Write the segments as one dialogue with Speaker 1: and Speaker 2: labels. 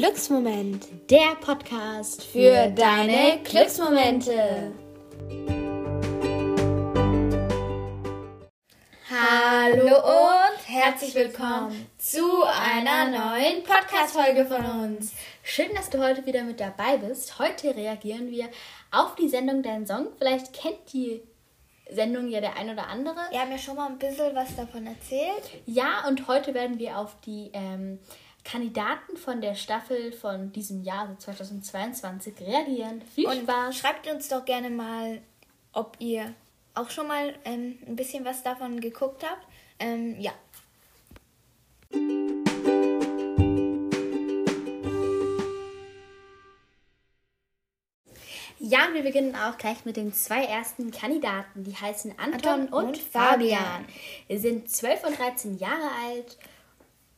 Speaker 1: Glücksmoment,
Speaker 2: der Podcast
Speaker 1: für deine Glücksmomente. Hallo und herzlich willkommen zu einer neuen Podcast-Folge von uns.
Speaker 2: Schön, dass du heute wieder mit dabei bist. Heute reagieren wir auf die Sendung Dein Song. Vielleicht kennt die Sendung ja der ein oder andere.
Speaker 1: Wir haben ja schon mal ein bisschen was davon erzählt.
Speaker 2: Ja, und heute werden wir auf die ähm, Kandidaten von der Staffel von diesem Jahr, also 2022, reagieren. Viel
Speaker 1: und Spaß. Schreibt uns doch gerne mal, ob ihr auch schon mal ähm, ein bisschen was davon geguckt habt. Ähm, ja.
Speaker 2: Ja, wir beginnen auch gleich mit den zwei ersten Kandidaten. Die heißen Anton, Anton und, und, Fabian. Sie sind 12 und 13 Jahre alt.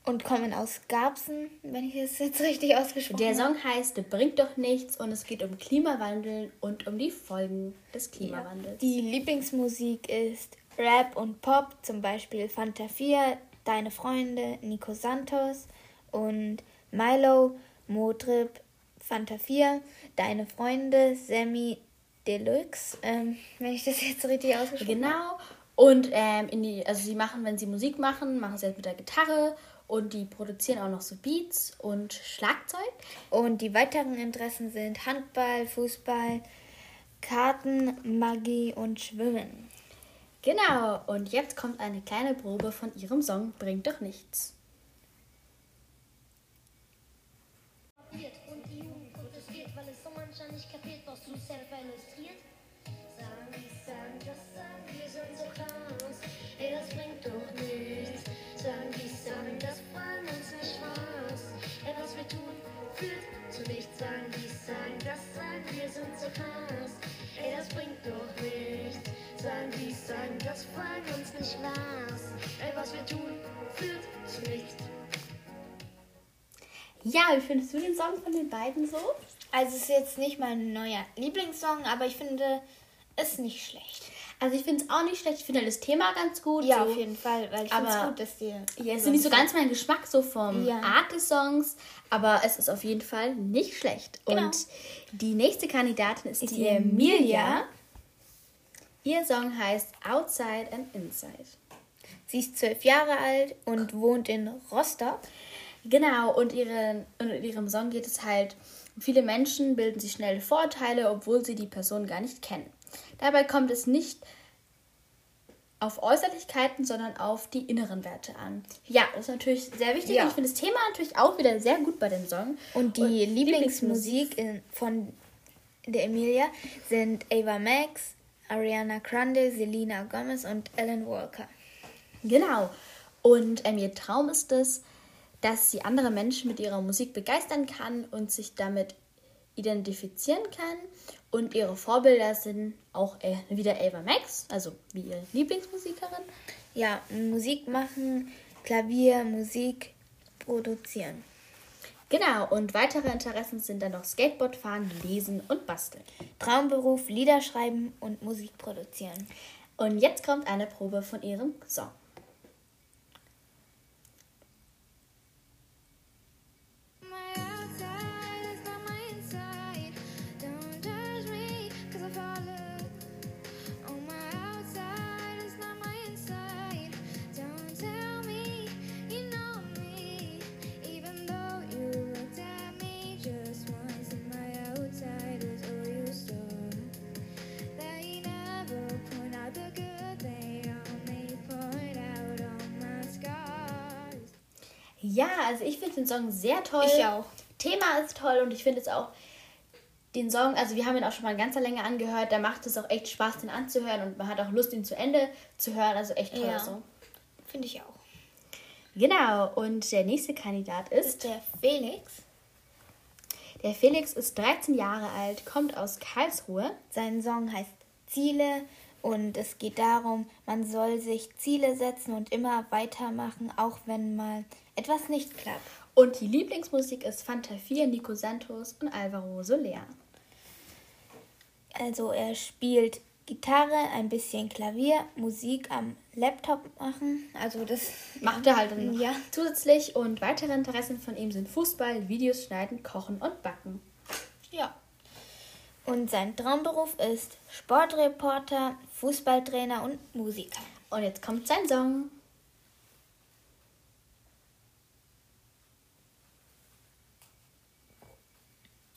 Speaker 1: Und kommen aus Garbsen, wenn ich es jetzt richtig ausgesprochen
Speaker 2: habe. Der Song heißt Bringt doch nichts und es geht um Klimawandel und um die Folgen des Klimawandels.
Speaker 1: Die Lieblingsmusik ist Rap und Pop, zum Beispiel Fanta 4, Deine Freunde, Nico Santos und Milo, Motrip, Fanta 4, Deine Freunde, Sammy Deluxe, ähm, wenn ich das jetzt richtig ausgesprochen
Speaker 2: habe. Genau. Und ähm, in die, also sie machen, wenn sie Musik machen, machen sie halt mit der Gitarre und die produzieren auch noch so Beats und Schlagzeug.
Speaker 1: Und die weiteren Interessen sind Handball, Fußball, Karten, Magie und Schwimmen.
Speaker 2: Genau, und jetzt kommt eine kleine Probe von ihrem Song Bringt doch nichts. Und die Jugend protestiert, weil es so mancher nicht kapiert, was du selber illustriert. Ja, wie findest du den Song von den beiden so?
Speaker 1: Also es ist jetzt nicht mein neuer Lieblingssong, aber ich finde es nicht schlecht.
Speaker 2: Also ich finde es auch nicht schlecht. Ich finde das Thema ganz gut.
Speaker 1: Ja, so. auf jeden Fall, weil ich finde es gut, dass die...
Speaker 2: Ja, es ist nicht so ganz mein Geschmack so vom ja. Art des Songs, aber es ist auf jeden Fall nicht schlecht. Genau. Und die nächste Kandidatin ist, ist die, die Emilia. Emilia. Ihr Song heißt Outside and Inside.
Speaker 1: Sie ist zwölf Jahre alt und wohnt in Rostock.
Speaker 2: Genau, und ihren, in ihrem Song geht es halt, viele Menschen bilden sich schnell Vorteile, obwohl sie die Person gar nicht kennen. Dabei kommt es nicht auf Äußerlichkeiten, sondern auf die inneren Werte an. Ja, das ist natürlich sehr wichtig. Ja. Und ich finde das Thema natürlich auch wieder sehr gut bei dem Song.
Speaker 1: Und die und Lieblingsmusik, Lieblingsmusik von der Emilia sind Ava Max, Ariana Grande, Selena Gomez und Alan Walker.
Speaker 2: Genau. Und ähm, ihr Traum ist es, dass sie andere Menschen mit ihrer Musik begeistern kann und sich damit identifizieren kann. Und ihre Vorbilder sind auch äh, wieder Ava Max, also wie ihre Lieblingsmusikerin.
Speaker 1: Ja, Musik machen, Klavier, Musik produzieren.
Speaker 2: Genau, und weitere Interessen sind dann noch Skateboardfahren, Lesen und Basteln.
Speaker 1: Traumberuf, Lieder schreiben und Musik produzieren.
Speaker 2: Und jetzt kommt eine Probe von ihrem Song. Ja, also ich finde den Song sehr toll.
Speaker 1: Ich auch.
Speaker 2: Thema ist toll und ich finde es auch den Song, also wir haben ihn auch schon mal in ganzer Länge angehört, da macht es auch echt Spaß, den anzuhören und man hat auch Lust, ihn zu Ende zu hören. Also echt toll. ja. Song.
Speaker 1: Finde ich auch.
Speaker 2: Genau, und der nächste Kandidat ist, ist
Speaker 1: der Felix.
Speaker 2: Der Felix ist 13 Jahre alt, kommt aus Karlsruhe.
Speaker 1: Sein Song heißt Ziele und es geht darum, man soll sich Ziele setzen und immer weitermachen, auch wenn mal etwas nicht klappt.
Speaker 2: Und die Lieblingsmusik ist Fanta 4, Nico Santos und Alvaro Soler.
Speaker 1: Also er spielt Gitarre, ein bisschen Klavier, Musik am Laptop machen. Also das
Speaker 2: Macht er halt dann
Speaker 1: Ja.
Speaker 2: zusätzlich und weitere Interessen von ihm sind Fußball, Videos schneiden, kochen und backen.
Speaker 1: Ja. Und sein Traumberuf ist Sportreporter, Fußballtrainer und Musiker.
Speaker 2: Und jetzt kommt sein Song.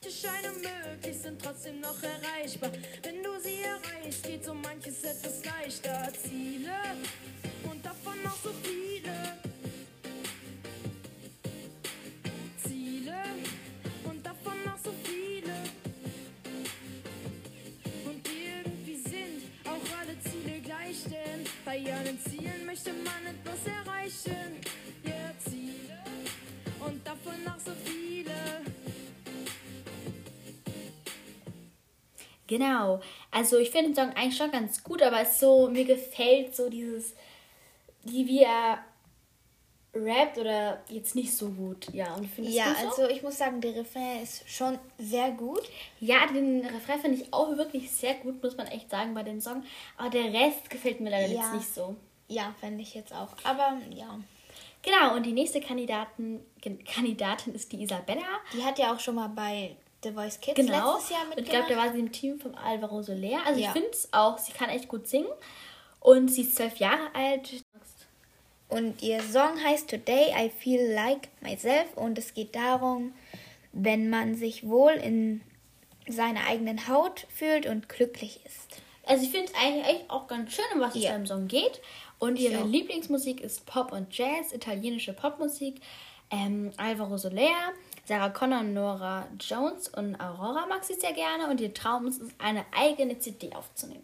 Speaker 3: Die Scheine möglich sind trotzdem noch erreichbar. Wenn du sie erreichst, geht so manches etwas leichter. Ziele und davon noch so viele. Bei allen Zielen möchte man etwas erreichen. Ja, Ziele und davon noch so viele.
Speaker 2: Genau. Also ich finde den Song eigentlich schon ganz gut, aber es ist so, mir gefällt so dieses, wie, er rappt oder jetzt nicht so gut. Ja, und findest
Speaker 1: Ja,
Speaker 2: so?
Speaker 1: also ich muss sagen, der Refrain ist schon sehr gut.
Speaker 2: Ja, den Refrain finde ich auch wirklich sehr gut, muss man echt sagen, bei dem Song. Aber der Rest gefällt mir leider
Speaker 1: Ja.
Speaker 2: jetzt nicht so.
Speaker 1: Ja, fände ich jetzt auch. Aber ja,
Speaker 2: Genau, und die nächste Kandidaten, Gen- Kandidatin ist die Isabella.
Speaker 1: die hat ja auch schon mal bei The Voice Kids
Speaker 2: Genau.
Speaker 1: letztes Jahr
Speaker 2: und ich glaube,
Speaker 1: mitgemacht.
Speaker 2: da war sie im Team von Alvaro Soler. Also
Speaker 1: Ja.
Speaker 2: ich finde es auch, sie kann echt gut singen. Und sie ist zwölf Jahre alt.
Speaker 1: Und ihr Song heißt Today I Feel Like Myself und es geht darum, wenn man sich wohl in seiner eigenen Haut fühlt und glücklich ist.
Speaker 2: Also ich finde es eigentlich echt auch ganz schön, um was es
Speaker 1: Ja.
Speaker 2: beim Song geht. Und ihre
Speaker 1: auch.
Speaker 2: Lieblingsmusik ist Pop und Jazz, italienische Popmusik. Ähm, Alvaro Soler, Sarah Connor, Nora Jones und Aurora mag sie sehr gerne. Und ihr Traum ist es, eine eigene CD aufzunehmen.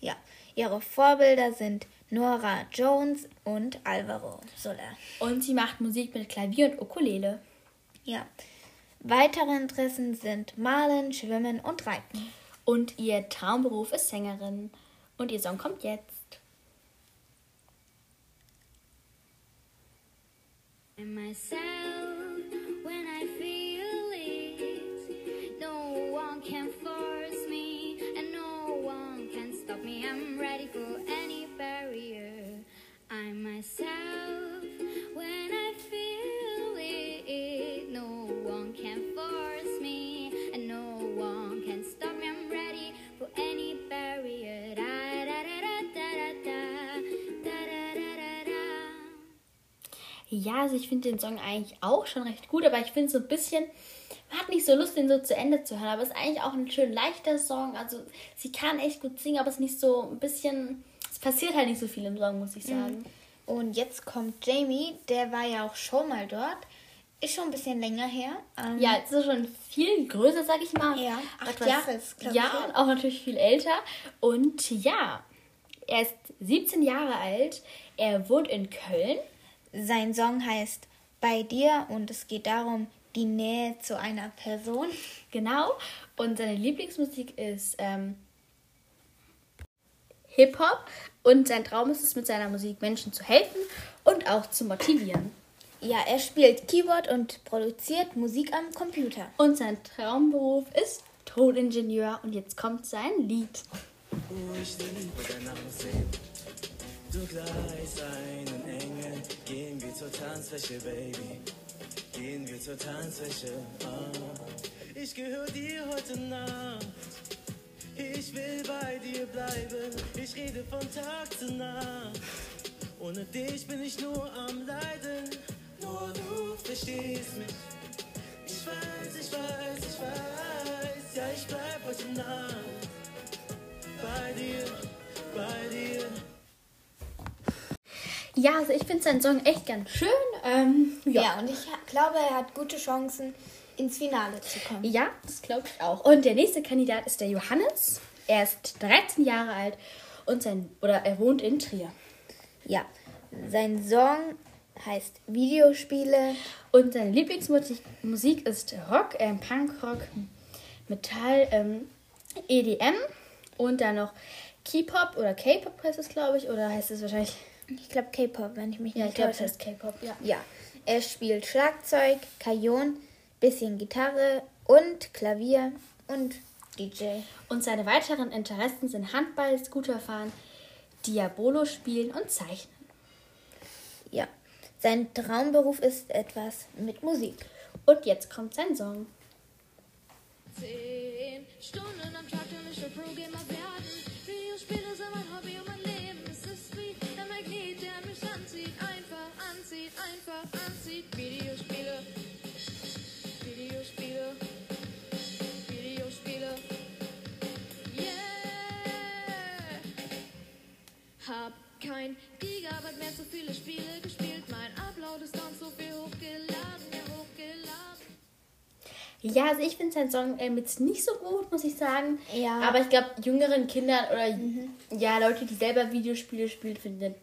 Speaker 1: Ja, ihre Vorbilder sind Nora Jones und Alvaro Soler.
Speaker 2: Und sie macht Musik mit Klavier und Ukulele.
Speaker 1: Ja. Weitere Interessen sind Malen, Schwimmen und Reiten.
Speaker 2: Und ihr Traumberuf ist Sängerin. Und ihr Song kommt jetzt.
Speaker 4: And myself myself when I feel it. No one can force me, and no one can stop me. I'm ready for any barrier. Da da da da da da da da da da da.
Speaker 2: Ja, also ich finde den Song eigentlich auch schon recht gut, aber ich finde so ein bisschen, man hat nicht so Lust, den so zu Ende zu hören. Aber es ist eigentlich auch ein schön leichter Song. Also sie kann echt gut singen, aber es ist nicht so ein bisschen, es passiert halt nicht so viel im Song, muss ich sagen.
Speaker 1: Und jetzt kommt Jamie, der war ja auch schon mal dort. Ist schon ein bisschen länger her. Ähm,
Speaker 2: Ja, jetzt ist schon viel größer, sag ich mal.
Speaker 1: Ja, acht Jahre ist, glaub ich,
Speaker 2: Ja, und auch natürlich viel älter. Und ja, er ist 17 Jahre alt. Er wohnt in Köln.
Speaker 1: Sein Song heißt Bei dir und es geht darum, die Nähe zu einer Person.
Speaker 2: Genau. Und seine Lieblingsmusik ist ähm, Hip-Hop. Und sein Traum ist es, mit seiner Musik Menschen zu helfen und auch zu motivieren.
Speaker 1: Ja, er spielt Keyboard und produziert Musik am Computer.
Speaker 2: Und sein Traumberuf ist Toningenieur. Und jetzt kommt sein Lied.
Speaker 5: Oh, ich liebe dein Aussehen. Du gleich einen Engel. Gehen wir zur Tanzfläche, Baby. Gehen wir zur Tanzfläche. Ah. Ich gehöre dir heute Nacht. Ich will bei dir bleiben. Ich rede von Tag zu Nacht. Ohne dich bin ich nur am Leiden. Nur du verstehst mich. Ich weiß, ich weiß, ich weiß. Ja, ich bleib heute Nacht bei dir, bei dir.
Speaker 2: Ja, also ich finde seinen Song echt ganz schön. Ähm,
Speaker 1: Ja,
Speaker 2: ja.
Speaker 1: und ich glaube, er hat gute Chancen, ins Finale zu kommen.
Speaker 2: Ja, das glaube ich auch. Und der nächste Kandidat ist der Johannes. Er ist 13 Jahre alt und sein oder er wohnt in Trier.
Speaker 1: Ja, sein Song heißt Videospiele.
Speaker 2: Und seine Lieblingsmusik Musik ist Rock, ähm, Punkrock, Metall, ähm, EDM und dann noch K-Pop oder K-Pop heißt es, glaube ich, oder heißt es wahrscheinlich.
Speaker 1: Ich glaube K-Pop, wenn ich mich
Speaker 2: Ja, ich
Speaker 1: nicht
Speaker 2: glaube, es
Speaker 1: täusche.
Speaker 2: heißt K-Pop, ja.
Speaker 1: Ja, er spielt Schlagzeug, Kajon, bisschen Gitarre und Klavier und DJ.
Speaker 2: Und seine weiteren Interessen sind Handball, Scooterfahren, Diabolo spielen und Zeichnen.
Speaker 1: Ja. Sein Traumberuf ist etwas mit Musik.
Speaker 2: Und jetzt kommt sein Song.
Speaker 6: Zehn Stunden am Tag und ich will Pro-Gamer Kein Gigabyte mehr, zu viele Spiele gespielt. Mein Upload ist dann so viel hochgeladen, ja hochgeladen.
Speaker 2: Ja, also ich finde seinen Song ähm, jetzt nicht so gut, muss ich sagen.
Speaker 1: Ja.
Speaker 2: Aber ich glaube, jüngeren Kindern oder ja, Leute, die selber Videospiele spielen, finden den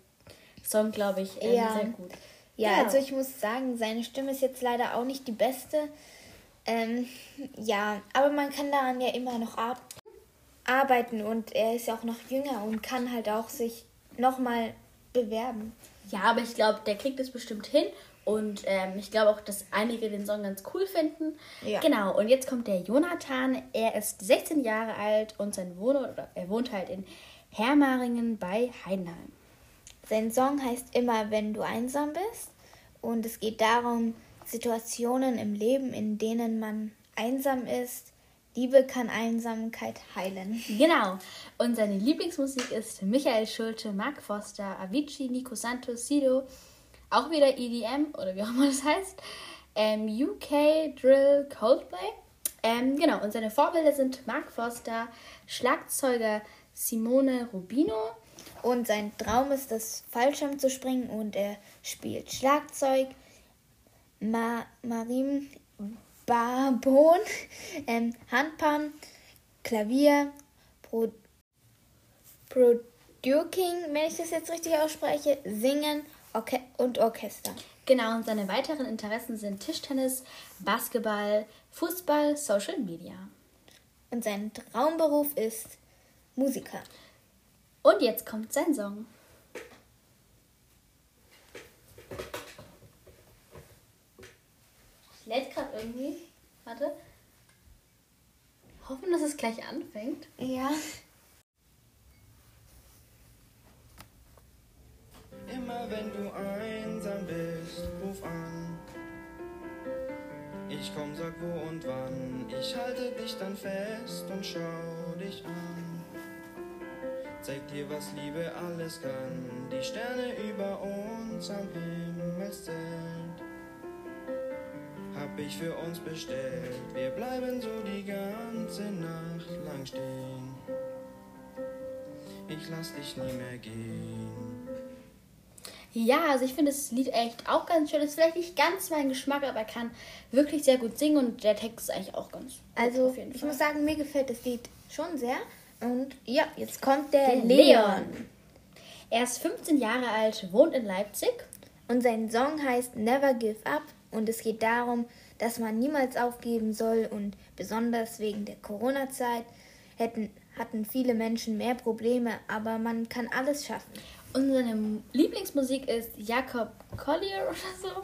Speaker 2: Song, glaube ich, ähm,
Speaker 1: Ja.
Speaker 2: sehr gut.
Speaker 1: Ja,
Speaker 2: Genau.
Speaker 1: also ich muss sagen, seine Stimme ist jetzt leider auch nicht die beste. Ähm, ja, aber man kann daran ja immer noch ab arbeiten und er ist ja auch noch jünger und kann halt auch sich nochmal bewerben.
Speaker 2: Ja, aber ich glaube, der kriegt es bestimmt hin. Und ähm, ich glaube auch, dass einige den Song ganz cool finden.
Speaker 1: Ja.
Speaker 2: Genau, und jetzt kommt der Jonathan. Er ist 16 Jahre alt und sein Wohnort, oder er wohnt halt in Hermaringen bei Heidenheim.
Speaker 1: Sein Song heißt immer, wenn du einsam bist. Und es geht darum, Situationen im Leben, in denen man einsam ist. Liebe kann Einsamkeit heilen.
Speaker 2: Genau. Und seine Lieblingsmusik ist Michael Schulte, Mark Foster, Avicii, Nico Santos, Sido, auch wieder EDM oder wie auch immer das heißt, ähm, UK, Drill, Coldplay. Ähm, genau, und seine Vorbilder sind Mark Foster, Schlagzeuger Simone Rubino.
Speaker 1: Und sein Traum ist es, Fallschirm zu springen und er spielt Schlagzeug, Ma Marim Barbon, ähm, Handpan, Klavier, Pro Producing, wenn ich das jetzt richtig ausspreche, Singen Orche und Orchester.
Speaker 2: Genau, und seine weiteren Interessen sind Tischtennis, Basketball, Fußball, Social Media.
Speaker 1: Und sein Traumberuf ist Musiker.
Speaker 2: Und jetzt kommt sein Song. Lädt gerade irgendwie. Warte. Hoffen, dass es gleich anfängt.
Speaker 1: Ja.
Speaker 7: Immer wenn du einsam bist, ruf an. Ich komm, sag wo und wann. Ich halte dich dann fest und schau dich an. Zeig dir, was Liebe alles kann. Die Sterne über uns am Himmelszelt. Hab ich für uns bestellt. Wir bleiben so die ganze Nacht lang stehen. Ich lass dich nie mehr gehen.
Speaker 2: Ja, also ich finde das Lied echt auch ganz schön. Ist vielleicht nicht ganz mein Geschmack, aber er kann wirklich sehr gut singen und der Text ist eigentlich auch ganz gut.
Speaker 1: Also,
Speaker 2: auf jeden
Speaker 1: ich muss sagen, mir gefällt das Lied schon sehr. Und ja, jetzt kommt der,
Speaker 2: Der
Speaker 1: Leon.
Speaker 2: Er ist 15 Jahre alt, wohnt in Leipzig.
Speaker 1: Und sein Song heißt Never Give Up. Und es geht darum, dass man niemals aufgeben soll. Und besonders wegen der Corona-Zeit hätten, hatten viele Menschen mehr Probleme. Aber man kann alles schaffen.
Speaker 2: Und seine Lieblingsmusik ist Jakob Collier oder so,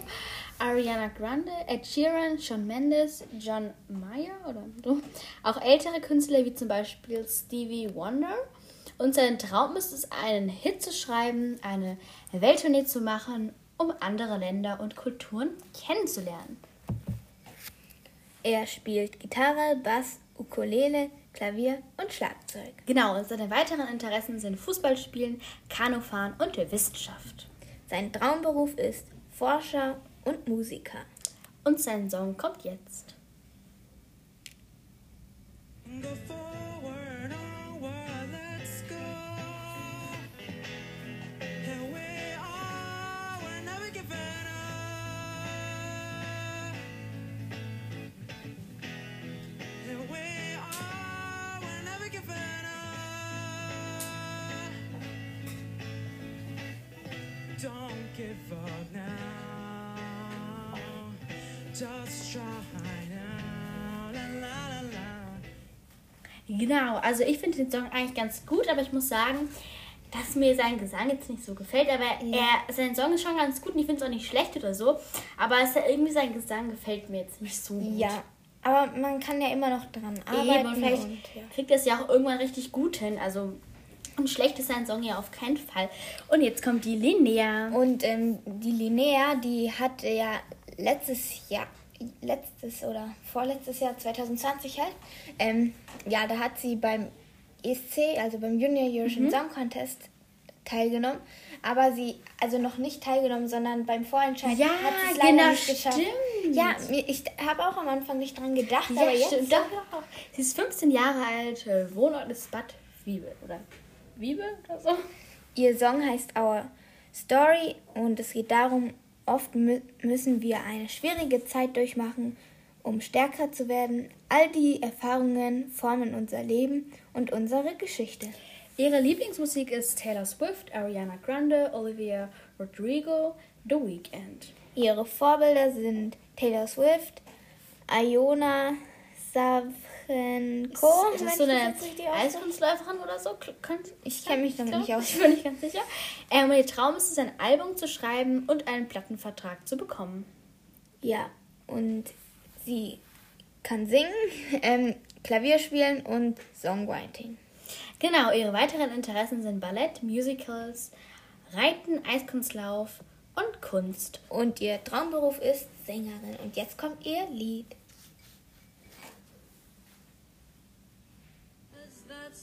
Speaker 2: Ariana Grande, Ed Sheeran, Shawn Mendes, John Mayer oder so. Auch ältere Künstler wie zum Beispiel Stevie Wonder. Und sein Traum ist es, einen Hit zu schreiben, eine Welttournee zu machen, um andere Länder und Kulturen kennenzulernen.
Speaker 1: Er spielt Gitarre, Bass, Ukulele, Klavier und Schlagzeug.
Speaker 2: Genau, und seine weiteren Interessen sind Fußballspielen, Kanufahren und Wissenschaft.
Speaker 1: Sein Traumberuf ist Forscher und Musiker.
Speaker 2: Und sein Song kommt jetzt.
Speaker 7: Go give up now. Just try now. La la la la.
Speaker 2: Genau, also ich finde den Song eigentlich ganz gut, aber ich muss sagen, dass mir sein Gesang jetzt nicht so gefällt. Aber er, sein Song ist schon ganz gut und ich finde es auch nicht schlecht oder so. Aber es ist ja irgendwie sein Gesang gefällt mir jetzt nicht so gut.
Speaker 1: Ja, Aber man kann ja immer noch dran arbeiten.
Speaker 2: Eben, vielleicht
Speaker 1: und, ja.
Speaker 2: kriegt das ja auch irgendwann richtig gut hin. Also, und schlecht ist sein Song ja auf keinen Fall. Und jetzt kommt die Linnea.
Speaker 1: Und ähm, die Linnea, die hat ja letztes Jahr, letztes oder vorletztes Jahr, 2020 halt, ähm, ja, da hat sie beim ESC, also beim Junior Eurovision Song Contest teilgenommen. Aber sie, also noch nicht teilgenommen, sondern beim Vorentscheid
Speaker 2: Ja,
Speaker 1: hat sie es leider
Speaker 2: genau,
Speaker 1: nicht geschafft.
Speaker 2: stimmt.
Speaker 1: Ja, ich habe auch am Anfang nicht dran gedacht,
Speaker 2: Ja,
Speaker 1: aber jetzt.
Speaker 2: stimmt. Doch, doch, doch. Sie ist 15 Jahre alt, äh, Wohnort ist Bad Wiebel, oder? Wiebel oder so?
Speaker 1: Ihr Song heißt Our Story und es geht darum, oft mü müssen wir eine schwierige Zeit durchmachen, um stärker zu werden. All die Erfahrungen formen unser Leben und unsere Geschichte.
Speaker 2: Ihre Lieblingsmusik ist Taylor Swift, Ariana Grande, Olivia Rodrigo, The Weeknd.
Speaker 1: Ihre Vorbilder sind Taylor Swift, Iona Savchenko.
Speaker 2: ist
Speaker 1: wenn
Speaker 2: das so eine. Eiskunstläuferin oder so?
Speaker 1: Ich kenne mich damit nicht aus.
Speaker 2: Ich bin nicht ganz sicher. Ähm, ihr Traum ist es, ein Album zu schreiben und einen Plattenvertrag zu bekommen.
Speaker 1: Ja, und sie kann singen, ähm, Klavier spielen und Songwriting.
Speaker 2: Genau, ihre weiteren Interessen sind Ballett, Musicals, Reiten, Eiskunstlauf und Kunst.
Speaker 1: Und ihr Traumberuf ist Sängerin. Und jetzt kommt ihr Lied.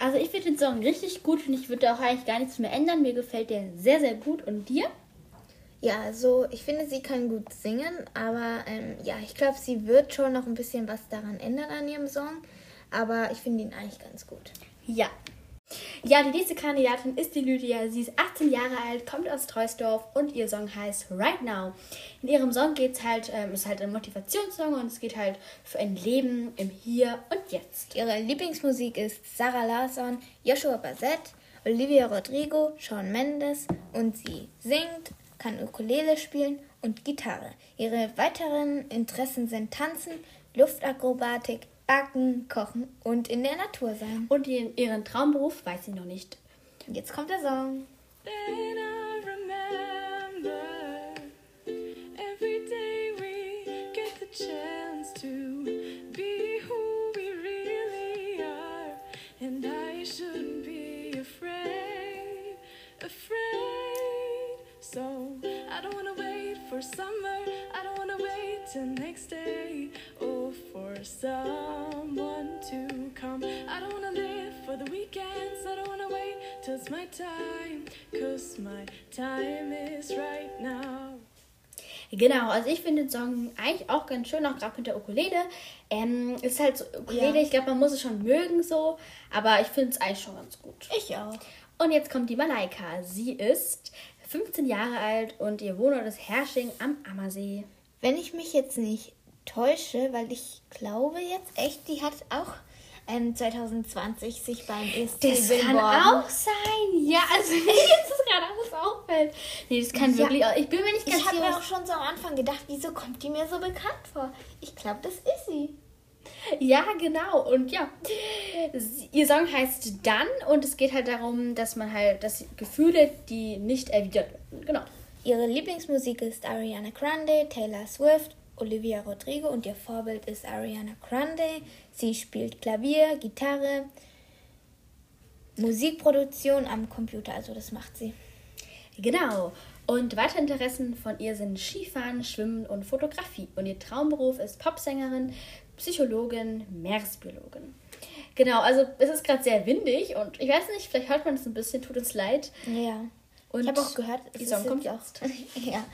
Speaker 2: Also ich finde den Song richtig gut und ich würde auch eigentlich gar nichts mehr ändern. Mir gefällt der sehr, sehr gut. Und dir?
Speaker 1: Ja, also ich finde, sie kann gut singen, aber ähm, ja, ich glaube, sie wird schon noch ein bisschen was daran ändern an ihrem Song. Aber ich finde ihn eigentlich ganz gut.
Speaker 2: Ja. Ja, die nächste Kandidatin ist die Lydia. Sie ist 18 Jahre alt, kommt aus Treusdorf und ihr Song heißt Right Now. In ihrem Song geht es halt, ähm, ist halt ein Motivationssong und es geht halt für ein Leben im Hier und Jetzt.
Speaker 1: Ihre Lieblingsmusik ist Sarah Larsson, Joshua Bassett, Olivia Rodrigo, Shawn Mendes und sie singt, kann Ukulele spielen und Gitarre. Ihre weiteren Interessen sind Tanzen, Luftakrobatik, Backen, Kochen und in der Natur sein.
Speaker 2: Und ihren, ihren Traumberuf weiß sie noch nicht.
Speaker 1: Jetzt kommt der Song.
Speaker 6: Then I remember every day we get the chance to be who we really are. And I shouldn't be afraid, afraid. So I don't wanna wait for summer, I don't wanna wait till next day. Oh, for someone to come. I don't wanna live for the weekends, I don't wanna wait till it's my time. Cause my time is right now.
Speaker 2: Genau, also ich finde den Song eigentlich auch ganz schön, auch gerade mit der Ukulele. Ähm, ist halt so Ukulele,
Speaker 1: Ja.
Speaker 2: ich glaube, man muss es schon mögen so, aber ich finde es eigentlich schon ganz gut.
Speaker 1: Ich auch.
Speaker 2: Und jetzt kommt die Malaika. Sie ist 15 Jahre alt und ihr Wohnort ist Hersching am Ammersee.
Speaker 1: Wenn ich mich jetzt nicht täusche, weil ich glaube jetzt echt, die hat auch ähm, 2020 sich beim ESC
Speaker 2: Das kann auch sein. Ja, also mir ist das gerade alles auffällt. Nee, das kann
Speaker 1: Ja.
Speaker 2: wirklich auch. Ich bin mir nicht ganz
Speaker 1: Ich habe
Speaker 2: sicher.
Speaker 1: mir auch schon so am Anfang gedacht, wieso kommt die mir so bekannt vor? Ich glaube, das ist sie.
Speaker 2: Ja, genau. Und ja, ihr Song heißt Dann und es geht halt darum, dass man halt, dass Gefühle, die nicht erwidert werden. Genau.
Speaker 1: Ihre Lieblingsmusik ist Ariana Grande, Taylor Swift, Olivia Rodrigo und ihr Vorbild ist Ariana Grande. Sie spielt Klavier, Gitarre, Musikproduktion am Computer, also das macht sie.
Speaker 2: Genau. Und weitere Interessen von ihr sind Skifahren, Schwimmen und Fotografie. Und ihr Traumberuf ist Popsängerin, Psychologin, Meeresbiologin. Genau, also es ist gerade sehr windig und ich weiß nicht, vielleicht hört man es ein bisschen, tut uns leid.
Speaker 1: Ja.
Speaker 2: Und
Speaker 1: ich habe auch gehört,
Speaker 2: die
Speaker 1: es
Speaker 2: Song
Speaker 1: ist
Speaker 2: kommt
Speaker 1: jetzt. ja.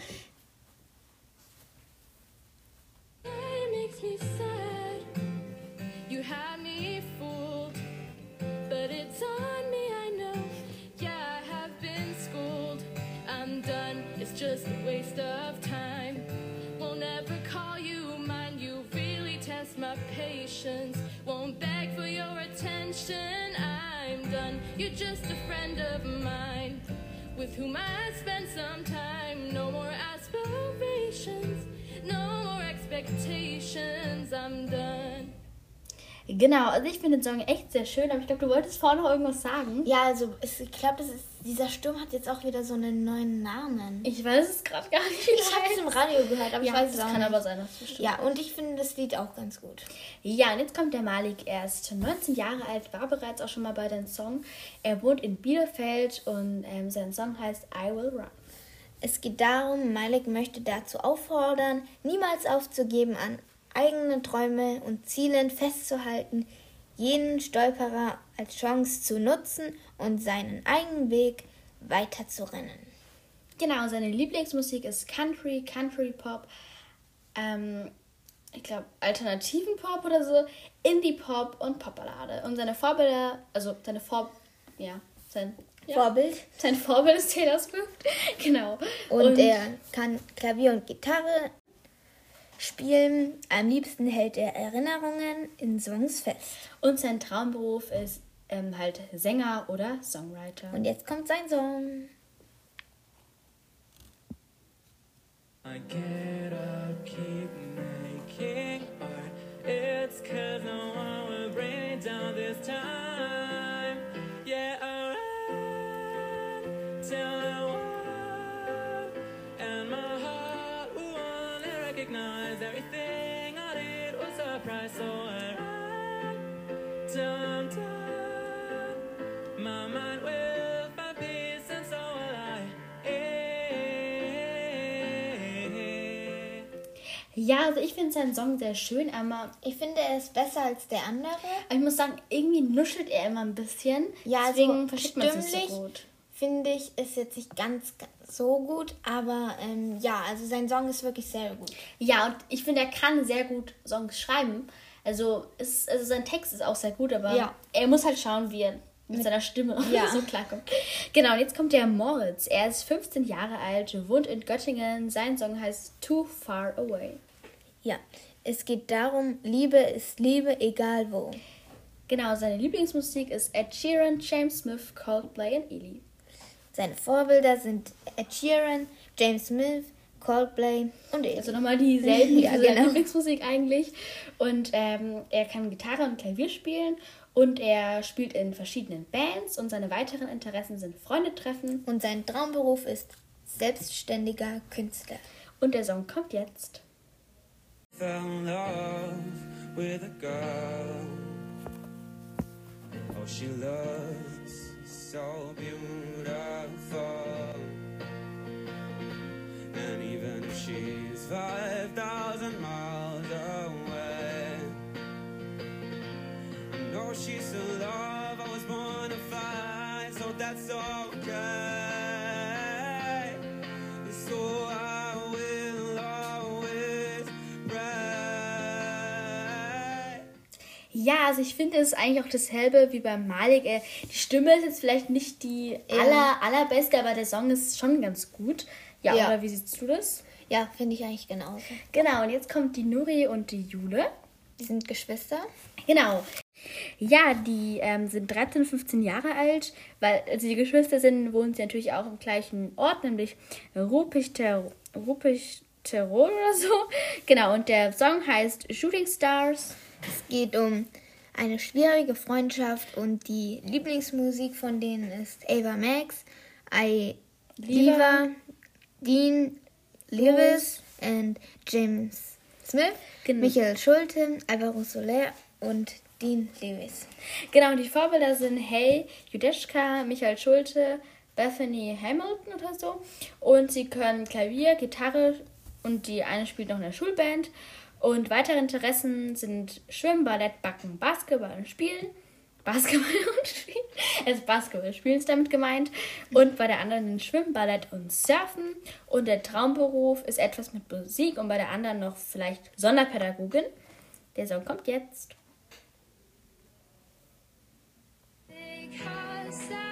Speaker 6: Patience. Won't beg for your attention. I'm done. You're just a friend of mine with whom I spend some time. No more aspirations, no more expectations. I'm done.
Speaker 2: Genau, also ich finde den Song echt sehr schön, aber ich glaube, du wolltest vorhin noch irgendwas sagen.
Speaker 1: Ja, also es, ich glaube, dieser Sturm hat jetzt auch wieder so einen neuen Namen.
Speaker 2: Ich weiß es gerade gar nicht.
Speaker 1: Ich habe es im Radio gehört, aber
Speaker 2: ja,
Speaker 1: ich weiß es
Speaker 2: das
Speaker 1: auch
Speaker 2: kann
Speaker 1: nicht.
Speaker 2: aber sein, dass du.
Speaker 1: Ja, und ich finde das Lied auch ganz gut.
Speaker 2: Ja, und jetzt kommt der Malik. Er ist 19 Jahre alt, war bereits auch schon mal bei dem Song. Er wohnt in Bielefeld und ähm, sein Song heißt I Will Run.
Speaker 1: Es geht darum, Malik möchte dazu auffordern, niemals aufzugeben, an eigene Träume und Zielen festzuhalten, jeden Stolperer als Chance zu nutzen und seinen eigenen Weg weiterzurennen.
Speaker 2: Genau, seine Lieblingsmusik ist Country, Country Pop, ähm, ich glaube alternativen Pop oder so, Indie Pop und Popballade. Und seine Vorbilder, also seine Vor, ja, sein ja,
Speaker 1: Vorbild.
Speaker 2: sein Vorbild ist Taylor Swift, genau.
Speaker 1: Und, er kann Klavier und Gitarre spielen. Am liebsten hält er Erinnerungen in Songs fest.
Speaker 2: und sein Traumberuf ist ähm, halt Sänger oder Songwriter.
Speaker 1: Und jetzt kommt sein Song.
Speaker 7: I get up, keep making art. It's cause no one will bring it down this time. Yeah, ran till
Speaker 2: Ja, also ich finde seinen Song sehr schön, aber
Speaker 1: Ich finde, er ist besser als der andere.
Speaker 2: ich muss sagen, irgendwie nuschelt er immer ein bisschen.
Speaker 1: Ja,
Speaker 2: Deswegen
Speaker 1: also
Speaker 2: versteht man es nicht so gut.
Speaker 1: Finde ich, ist jetzt nicht ganz, so gut, aber ähm, ja, also sein Song ist wirklich sehr gut.
Speaker 2: Ja, und ich finde, er kann sehr gut Songs schreiben. Also, es, also sein Text ist auch sehr gut, aber
Speaker 1: Ja.
Speaker 2: er muss halt schauen, wie er mit seiner Stimme
Speaker 1: Ja.
Speaker 2: so klarkommt. Genau, und jetzt kommt der Moritz. Er ist 15 Jahre alt, wohnt in Göttingen. Sein Song heißt Too Far Away.
Speaker 1: Ja, es geht darum, Liebe ist Liebe, egal wo.
Speaker 2: Genau, seine Lieblingsmusik ist Ed Sheeran, James Smith, Coldplay und Ely.
Speaker 1: Seine Vorbilder sind Ed Sheeran, James Smith, Coldplay und Ellie.
Speaker 2: Also nochmal dieselben
Speaker 1: Ja, genau.
Speaker 2: Lieblingsmusik eigentlich. Und ähm, er kann Gitarre und Klavier spielen und er spielt in verschiedenen Bands und seine weiteren Interessen sind Freundetreffen.
Speaker 1: Und sein Traumberuf ist selbstständiger Künstler.
Speaker 2: Und der Song kommt jetzt.
Speaker 7: Fell in love with a girl. Oh, she looks so beautiful.
Speaker 2: Also ich finde, es ist eigentlich auch dasselbe wie beim Malik. Äh, Die Stimme ist jetzt vielleicht nicht die aller, allerbeste, aber der Song ist schon ganz gut. Ja,
Speaker 1: Ja.
Speaker 2: oder wie siehst du das?
Speaker 1: Ja, finde ich eigentlich genauso.
Speaker 2: Genau, und jetzt kommt die Nuri und die Jule.
Speaker 1: Die sind Geschwister.
Speaker 2: Genau. Ja, die ähm, sind 13, 15 Jahre alt, weil also die Geschwister sind, wohnen sie natürlich auch im gleichen Ort, nämlich Ruppichterow Ruppichterow oder so. Genau, und der Song heißt Shooting Stars.
Speaker 1: Es geht um eine schwierige Freundschaft und die Lieblingsmusik von denen ist Ava Max, I Liva, Dean Lewis und James Smith,
Speaker 2: Genau.
Speaker 1: Michael Schulte, Alvaro Soler und Dean Lewis.
Speaker 2: Genau, und die Vorbilder sind Hey, Judeschka, Michael Schulte, Bethany Hamilton oder so. Und sie können Klavier, Gitarre und die eine spielt noch in der Schulband. Und weitere Interessen sind Schwimmen, Ballett, Backen, Basketball und Spielen. Basketball und Spielen. Also Basketball spielen ist damit gemeint. Und bei der anderen sind Schwimmen, Ballett und Surfen. Und der Traumberuf ist etwas mit Musik und bei der anderen noch vielleicht Sonderpädagogin. Der Song kommt jetzt.
Speaker 6: Because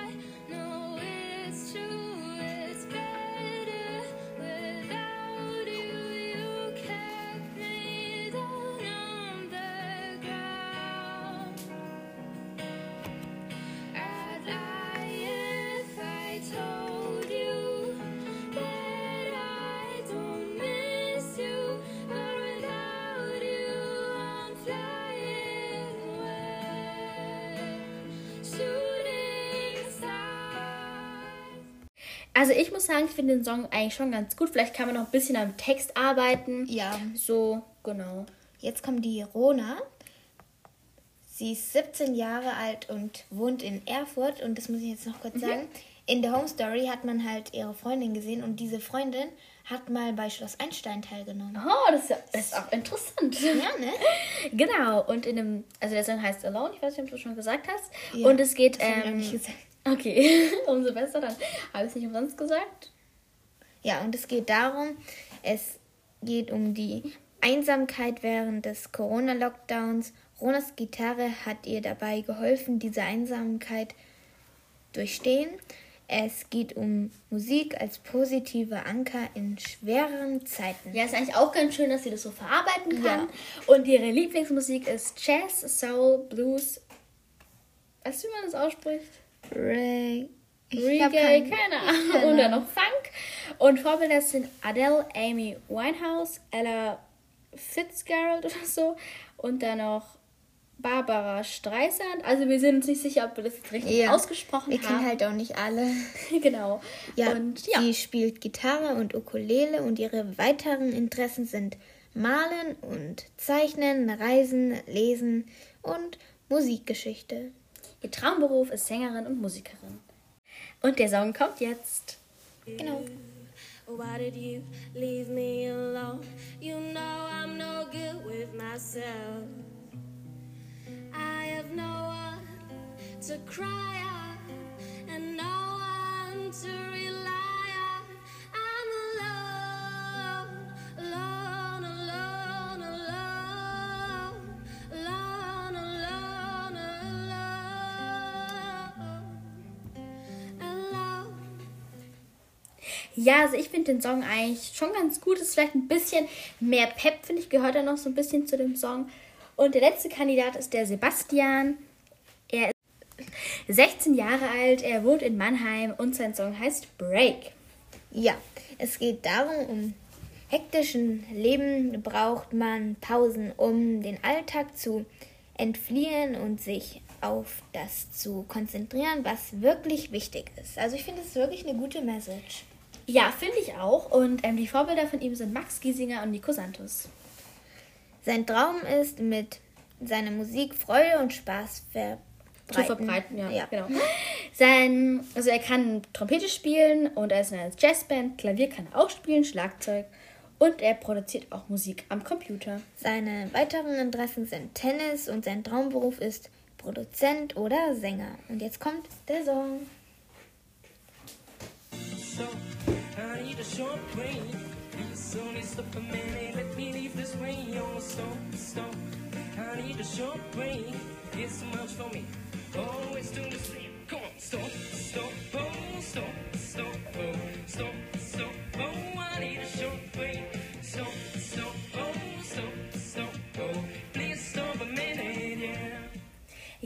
Speaker 2: Also ich muss sagen, ich finde den Song eigentlich schon ganz gut. Vielleicht kann man noch ein bisschen am Text arbeiten.
Speaker 1: Ja.
Speaker 2: So, genau.
Speaker 1: Jetzt kommt die Rona. Sie ist 17 Jahre alt und wohnt in Erfurt. Und das muss ich jetzt noch kurz sagen. In der Home Story hat man halt ihre Freundin gesehen. Und diese Freundin hat mal bei Schloss Einstein teilgenommen.
Speaker 2: Oh, das ist, ja, das ist auch interessant.
Speaker 1: Ja, ne?
Speaker 2: Genau, und in dem, also der Song heißt Alone, ich weiß nicht, ob du schon gesagt hast.
Speaker 1: Ja,
Speaker 2: und es geht,
Speaker 1: das hab ich
Speaker 2: ähm,
Speaker 1: nicht gesagt.
Speaker 2: Okay, umso besser, dann habe ich es nicht umsonst gesagt.
Speaker 1: Ja, und es geht darum, es geht um die Einsamkeit während des Corona-Lockdowns. Ronas Gitarre hat ihr dabei geholfen, diese Einsamkeit durchstehen. Es geht um Musik als positiver Anker in schweren Zeiten.
Speaker 2: Ja, ist eigentlich auch ganz schön, dass sie das so verarbeiten kann. Und ihre Lieblingsmusik ist Jazz, Soul, Blues. Weißt du, wie man das ausspricht? Reggae,
Speaker 1: kein-
Speaker 2: keine Ahnung. Und dann noch Funk. Und Vorbilder sind Adele, Amy Winehouse, Ella Fitzgerald oder so. Und dann noch Barbara Streisand. Also wir sind uns nicht sicher, ob wir das jetzt richtig
Speaker 1: Ja,
Speaker 2: ausgesprochen
Speaker 1: Wir
Speaker 2: haben.
Speaker 1: kennen halt auch nicht alle.
Speaker 2: genau.
Speaker 1: Ja,
Speaker 2: Und ja.
Speaker 1: sie spielt Gitarre und Ukulele und ihre weiteren Interessen sind Malen und Zeichnen, Reisen, Lesen und Musikgeschichte.
Speaker 2: Ihr Traumberuf ist Sängerin und Musikerin. Und der Song kommt jetzt.
Speaker 1: Genau.
Speaker 6: Why did you leave me alone? You know I'm no good with myself. I have no one to cry on
Speaker 2: Ja, also ich finde den Song eigentlich schon ganz gut. Ist vielleicht ein bisschen mehr Pep, finde ich, gehört da noch so ein bisschen zu dem Song. Und der letzte Kandidat ist der Sebastian. Er ist 16 Jahre alt, er wohnt in Mannheim und sein Song heißt Break.
Speaker 1: Ja, es geht darum, um hektischen Leben braucht man Pausen, um den Alltag zu entfliehen und sich auf das zu konzentrieren, was wirklich wichtig ist. Also ich finde es wirklich eine gute Message.
Speaker 2: Ja, finde ich auch. Und ähm, die Vorbilder von ihm sind Max Giesinger und Nico Santos.
Speaker 1: Sein Traum ist, mit seiner Musik Freude und Spaß verbreiten.
Speaker 2: Zu verbreiten, ja,
Speaker 1: ja.
Speaker 2: genau. Sein, also er kann Trompete spielen und er ist in einer Jazzband, Klavier kann er auch spielen, Schlagzeug und er produziert auch Musik am Computer.
Speaker 1: Seine weiteren Interessen sind Tennis und sein Traumberuf ist Produzent oder Sänger. Und jetzt kommt der Song.
Speaker 7: So, I need a short break. So need stop a minute, let me leave this way. Oh, stop, stop. I need a short break. It's too much for me. Always do the same. Come on, stop, stop, oh, stop, stop, oh, stop, stop, oh, I need a short break. Stop, stop, oh, stop, stop, oh,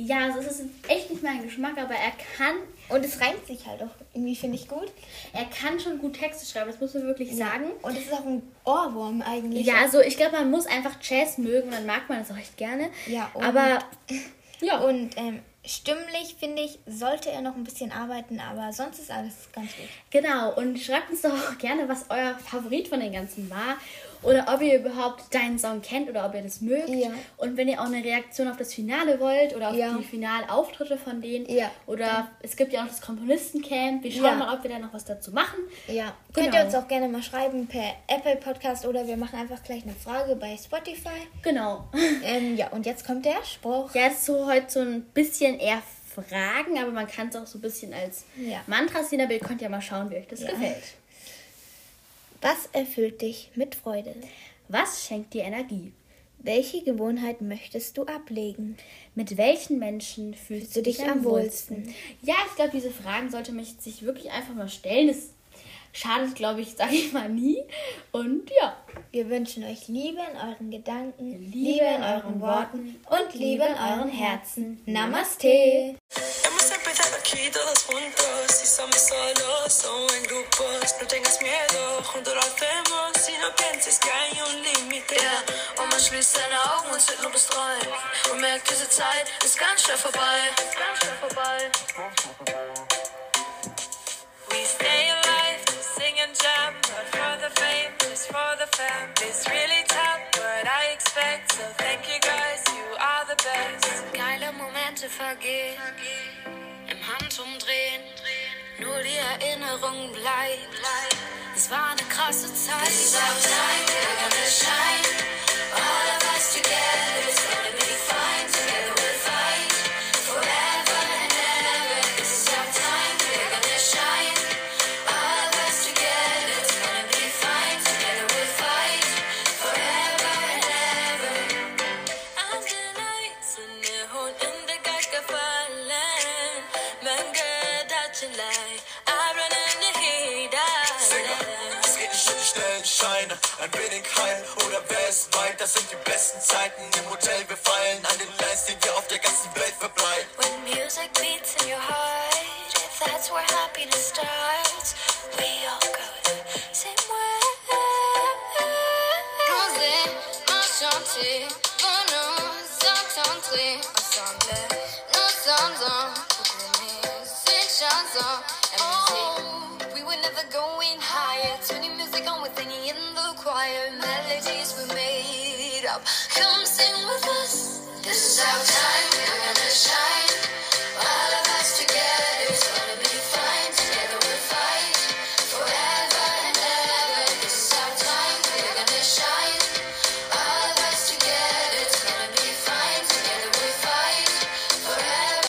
Speaker 2: Ja, also es ist echt nicht mein Geschmack, aber er kann,
Speaker 1: Und es reimt sich halt auch irgendwie, finde ich gut.
Speaker 2: er kann schon gut Texte schreiben, das muss man wirklich sagen.
Speaker 1: Und es ist auch ein Ohrwurm eigentlich.
Speaker 2: Ja, also ich glaube, man muss einfach Jazz mögen dann mag man es auch echt gerne.
Speaker 1: Ja, und-
Speaker 2: aber ja,
Speaker 1: Und ähm, stimmlich, finde ich, sollte er noch ein bisschen arbeiten, aber sonst ist alles ganz gut.
Speaker 2: genau. Und schreibt uns doch auch gerne, was euer Favorit von den ganzen war. Oder ob ihr überhaupt deinen Song kennt oder ob ihr das mögt.
Speaker 1: Ja.
Speaker 2: Und wenn ihr auch eine Reaktion auf das Finale wollt oder auf
Speaker 1: Ja.
Speaker 2: die Finalauftritte von denen.
Speaker 1: Ja.
Speaker 2: Oder es gibt ja auch das Komponistencamp. Wir schauen mal, ob wir da noch was dazu machen.
Speaker 1: Ja,
Speaker 2: Genau.
Speaker 1: könnt ihr uns auch gerne mal schreiben per Apple Podcast oder wir machen einfach gleich eine Frage bei Spotify.
Speaker 2: Genau.
Speaker 1: Ähm, ja, und jetzt kommt der Spruch.
Speaker 2: Ja, ist so heute so ein bisschen eher Fragen, aber man kann es auch so ein bisschen als
Speaker 1: Ja.
Speaker 2: Mantra sehen, aber ihr könnt ja mal schauen, wie euch das gefällt.
Speaker 1: Was erfüllt dich mit Freude?
Speaker 2: Was schenkt dir Energie?
Speaker 1: Welche Gewohnheit möchtest du ablegen?
Speaker 2: Mit welchen Menschen fühlst du dich am wohlsten? Ja, ich glaube, diese Fragen sollte man sich wirklich einfach mal stellen. Das schadet, glaube ich, sage ich mal nie. Und ja,
Speaker 1: Wir wünschen euch Liebe in euren Gedanken,
Speaker 2: Liebe in euren Worten und Liebe in euren Herzen.
Speaker 1: Namaste.
Speaker 8: Aquí todos juntos y somos solos o en grupos. No tengas miedo, juntos lo hacemos y no pienses que hay un límite.
Speaker 9: Yeah, und man schließt seine Augen und zählt nur bis drei. Und merkt, diese Zeit ist ganz schnell vorbei. Ganz schnell vorbei.
Speaker 8: We stay alive.
Speaker 10: jam, not for the fame, just for the fam. It's really tough, what I expect. So thank you guys, you are the best.
Speaker 9: Geile Momente vergehen, im Handumdrehen, nur die Erinnerung bleibt. Es war eine krasse Zeit. This is our time, we're
Speaker 10: touching light. I
Speaker 11: es geht nicht um die schnellen Scheine. Ein wenig Heim oder wer ist weit? Das sind die besten Zeiten im Hotel. Wir fallen an den Lines, die wir auf der ganzen Welt verbleiben.
Speaker 9: When music beats in your heart, that's where happiness starts.
Speaker 12: Up. Come sing with us.
Speaker 9: This is our time, we're gonna shine.